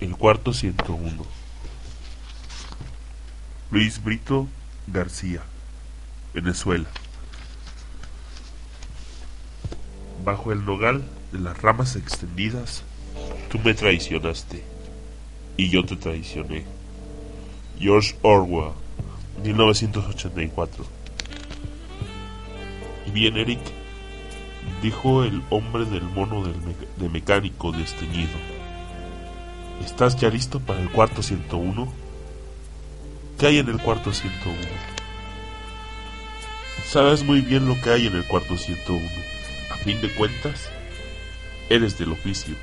El cuarto 101. Luis Brito García, Venezuela. Bajo el nogal de las ramas extendidas, tú me traicionaste y yo te traicioné. George Orwell, 1984. Y bien, Eric, dijo el hombre del mono del de mecánico desteñido. ¿Estás ya listo para el cuarto 101? ¿Qué hay en el cuarto 101? Sabes muy bien lo que hay en el cuarto 101. A fin de cuentas, eres del oficio.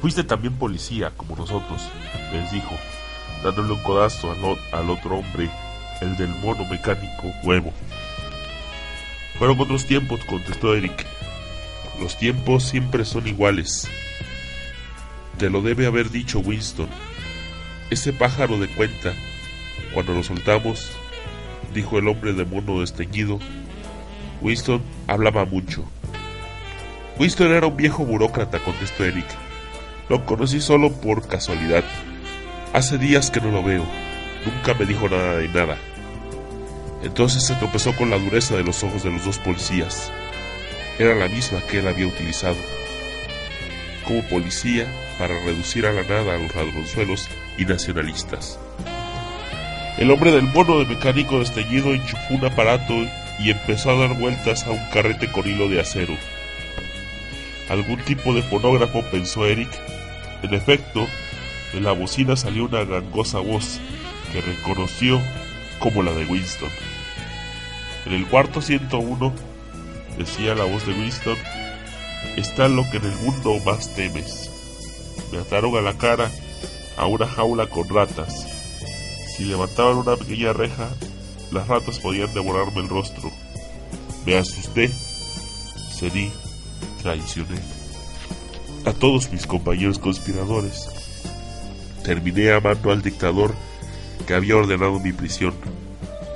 Fuiste también policía, como nosotros, les dijo, dándole un codazo al, al otro hombre, el del mono mecánico huevo. Fueron otros tiempos, contestó Eric. Los tiempos siempre son iguales. Te lo debe haber dicho Winston. Ese pájaro de cuenta, cuando lo soltamos, dijo el hombre de mono desteñido. Winston hablaba mucho. Winston era un viejo burócrata, contestó Eric. Lo conocí solo por casualidad. Hace días que no lo veo. Nunca me dijo nada de nada. Entonces se tropezó con la dureza de los ojos de los dos policías. Era la misma que él había utilizado. Como policía, para reducir a la nada a los ladronzuelos y nacionalistas. El hombre del mono de mecánico desteñido enchufó un aparato y empezó a dar vueltas a un carrete con hilo de acero. Algún tipo de fonógrafo, pensó Eric. En efecto, de la bocina salió una gangosa voz que reconoció como la de Winston. En el cuarto 101, decía la voz de Winston, está lo que en el mundo más temes. Me ataron a la cara a una jaula con ratas. Si levantaban una pequeña reja, las ratas podían devorarme el rostro. Me asusté, cedí, traicioné a todos mis compañeros conspiradores. Terminé amando al dictador que había ordenado mi prisión,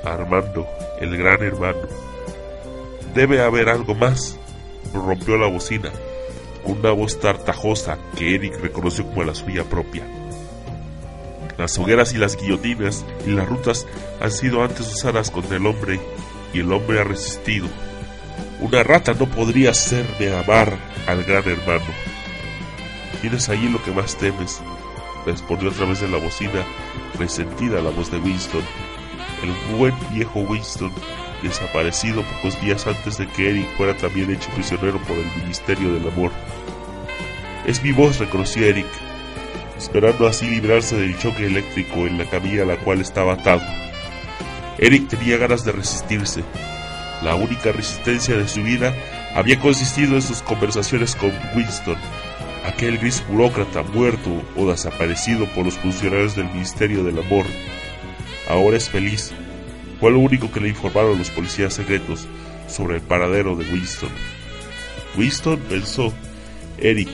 Armando, el gran hermano. Debe haber algo más. Rompió la bocina una voz tartajosa que Eric reconoció como la suya propia. Las hogueras y las guillotinas y las rutas han sido antes usadas contra el hombre y el hombre ha resistido. Una rata no podría hacerme amar al gran hermano. Tienes allí lo que más temes, respondió a través de la bocina, resentida la voz de Winston. El buen viejo Winston, desaparecido pocos días antes de que Eric fuera también hecho prisionero por el Ministerio del Amor. Es mi voz, reconoció Eric, esperando así librarse del choque eléctrico en la camilla a la cual estaba atado. Eric tenía ganas de resistirse. La única resistencia de su vida había consistido en sus conversaciones con Winston, aquel gris burócrata muerto o desaparecido por los funcionarios del Ministerio del Amor. Ahora es feliz. Fue lo único que le informaron los policías secretos sobre el paradero de Winston. Winston pensó, Eric,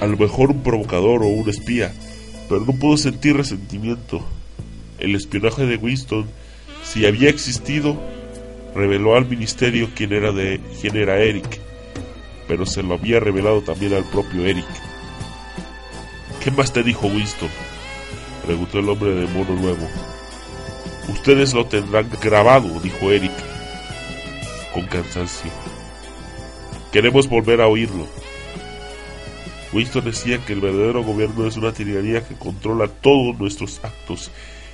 a lo mejor un provocador o un espía, pero no pudo sentir resentimiento. El espionaje de Winston, si había existido, reveló al ministerio quién era, quién era Eric, pero se lo había revelado también al propio Eric. ¿Qué más te dijo Winston? preguntó el hombre de mono nuevo. Ustedes lo tendrán grabado, dijo Eric, con cansancio. Queremos volver a oírlo. Winston decía que el verdadero gobierno es una tiranía que controla todos nuestros actos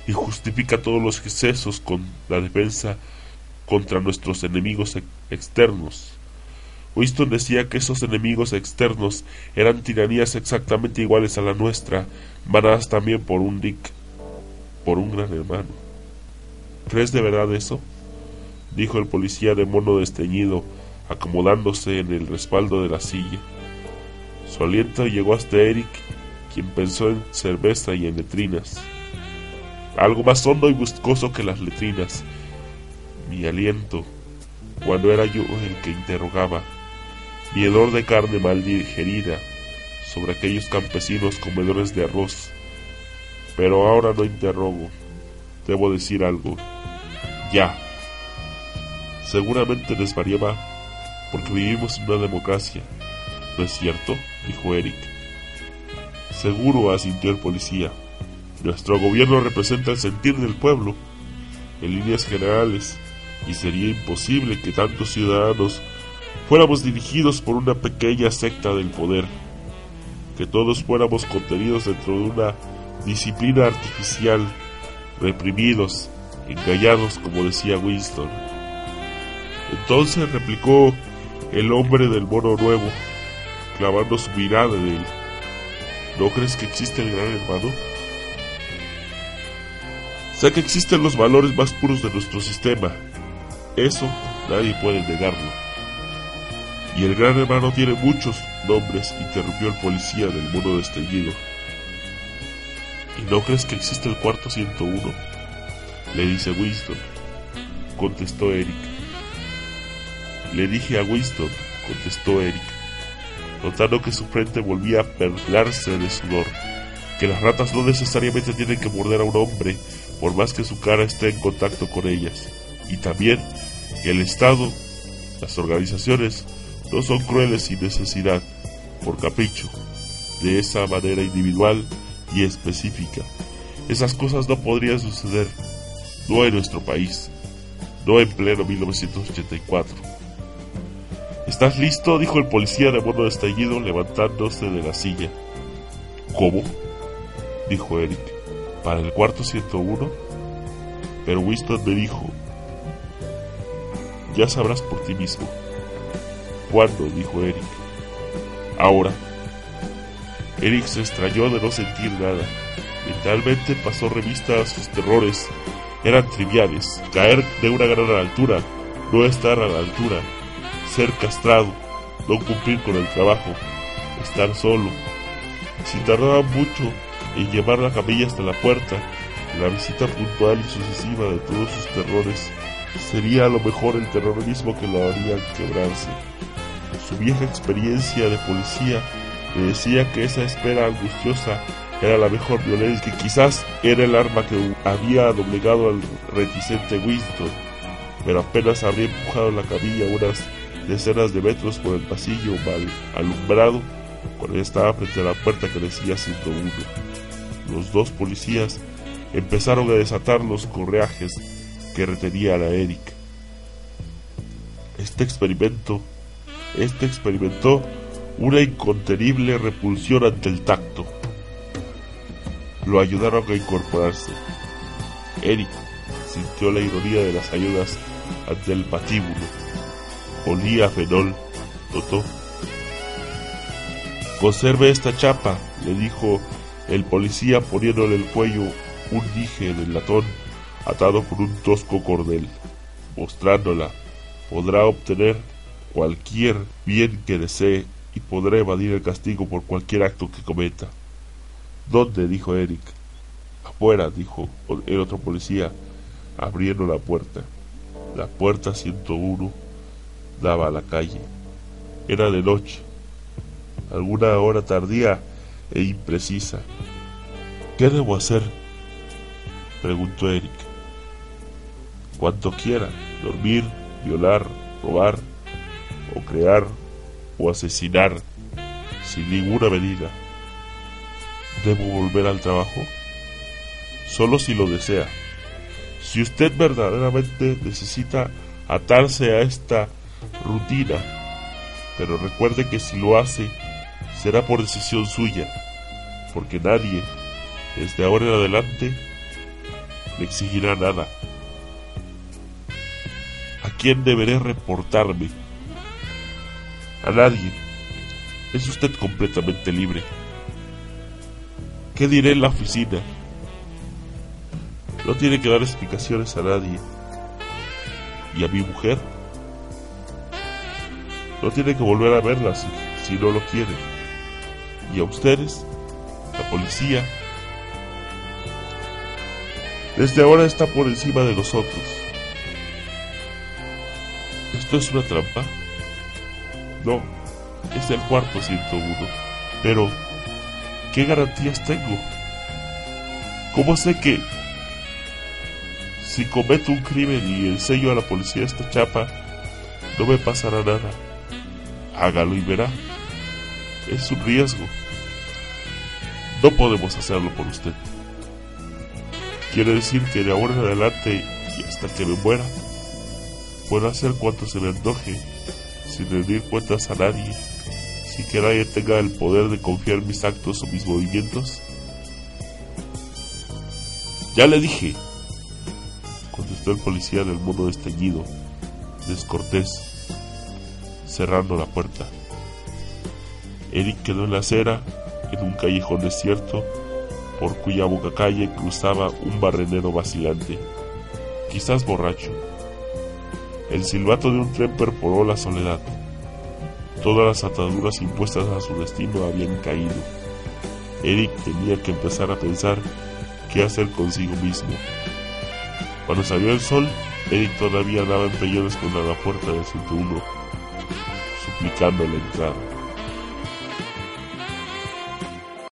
y justifica todos los excesos con la defensa contra nuestros enemigos externos. Winston decía que esos enemigos externos eran tiranías exactamente iguales a la nuestra, manadas también por un Dick, por un gran hermano. ¿Crees de verdad eso? dijo el policía de mono desteñido, acomodándose en el respaldo de la silla. Su aliento llegó hasta Eric, quien pensó en cerveza y en letrinas. Algo más hondo y buscoso que las letrinas. Mi aliento, cuando era yo el que interrogaba, mi hedor de carne mal digerida sobre aquellos campesinos comedores de arroz. Pero ahora no interrogo, debo decir algo. Ya. Seguramente desvariaba porque vivimos en una democracia. ¿No es cierto? dijo Eric. Seguro, asintió el policía. Nuestro gobierno representa el sentir del pueblo, en líneas generales, y sería imposible que tantos ciudadanos fuéramos dirigidos por una pequeña secta del poder, que todos fuéramos contenidos dentro de una disciplina artificial, reprimidos, engañados, como decía Winston. Entonces replicó el hombre del mono nuevo, clavando su mirada en él. ¿No crees que existe el gran hermano? Sé que existen los valores más puros de nuestro sistema. Eso nadie puede negarlo. Y el gran hermano tiene muchos nombres, interrumpió el policía del mono desteñido. ¿Y no crees que existe el cuarto 101? Le dice Winston. Contestó Eric. Le dije a Winston, contestó Eric, notando que su frente volvía a perlarse de sudor, que las ratas no necesariamente tienen que morder a un hombre por más que su cara esté en contacto con ellas, y también que el Estado, las organizaciones, no son crueles sin necesidad, por capricho, de esa manera individual y específica. Esas cosas no podrían suceder, no en nuestro país, no en pleno 1984. ¿Estás listo? dijo el policía de modo estallido levantándose de la silla. ¿Cómo? dijo Eric. ¿Para el cuarto 101? Pero Winston me dijo, ya sabrás por ti mismo. ¿Cuándo? dijo Eric. Ahora. Eric se extrañó de no sentir nada. Mentalmente pasó revista a sus terrores. Eran triviales. Caer de una gran altura, no estar a la altura, ser castrado, no cumplir con el trabajo, estar solo. Si tardaba mucho en llevar la camilla hasta la puerta, la visita puntual y sucesiva de todos sus terrores sería a lo mejor el terrorismo que lo haría quebrarse. Su vieja experiencia de policía le decía que esa espera angustiosa era la mejor violencia, que quizás era el arma que había doblegado al reticente Winston, pero apenas habría empujado la camilla unas decenas de metros por el pasillo mal alumbrado, cuando estaba frente a la puerta que decía 101. Los dos policías empezaron a desatar los correajes que retenía a Eric. Este experimento, este experimentó una incontenible repulsión ante el tacto. Lo ayudaron a incorporarse. Eric sintió la ironía de las ayudas ante el patíbulo. Olía fenol, notó. Conserve esta chapa, le dijo el policía poniéndole el cuello un dije del latón atado por un tosco cordel. Mostrándola, podrá obtener cualquier bien que desee y podrá evadir el castigo por cualquier acto que cometa. ¿Dónde? dijo Eric. Afuera, dijo el otro policía, abriendo la puerta. La puerta 101 daba a la calle. Era de noche, alguna hora tardía e imprecisa. ¿Qué debo hacer? preguntó Eric. Cuanto quiera, dormir, violar, robar, o crear, o asesinar, sin ninguna medida. ¿Debo volver al trabajo? Solo si lo desea. Si usted verdaderamente necesita atarse a esta rutina, pero recuerde que si lo hace, será por decisión suya, porque nadie, desde ahora en adelante, le exigirá nada. ¿A quién deberé reportarme? A nadie. Es usted completamente libre. ¿Qué diré en la oficina? No tiene que dar explicaciones a nadie. ¿Y a mi mujer? No tiene que volver a verla si, si no lo quiere. ¿Y a ustedes? La policía, desde ahora está por encima de nosotros. ¿Esto es una trampa? No, es el cuarto 101. Pero, ¿qué garantías tengo? ¿Cómo sé que si cometo un crimen y enseño a la policía esta chapa, no me pasará nada? Hágalo y verá. Es un riesgo. No podemos hacerlo por usted. Quiere decir que de ahora en adelante y hasta que me muera, puedo hacer cuanto se me antoje, sin rendir cuentas a nadie, sin que nadie tenga el poder de confiar mis actos o mis movimientos. Ya le dije, contestó el policía del modo desteñido, descortés, cerrando la puerta. Eric quedó en la acera, en un callejón desierto, por cuya boca calle cruzaba un barrenero vacilante, quizás borracho. El silbato de un tren perforó la soledad. Todas las ataduras impuestas a su destino habían caído. Eric tenía que empezar a pensar qué hacer consigo mismo. Cuando salió el sol, Eric todavía daba empeñones contra la puerta del 101, suplicando la entrada.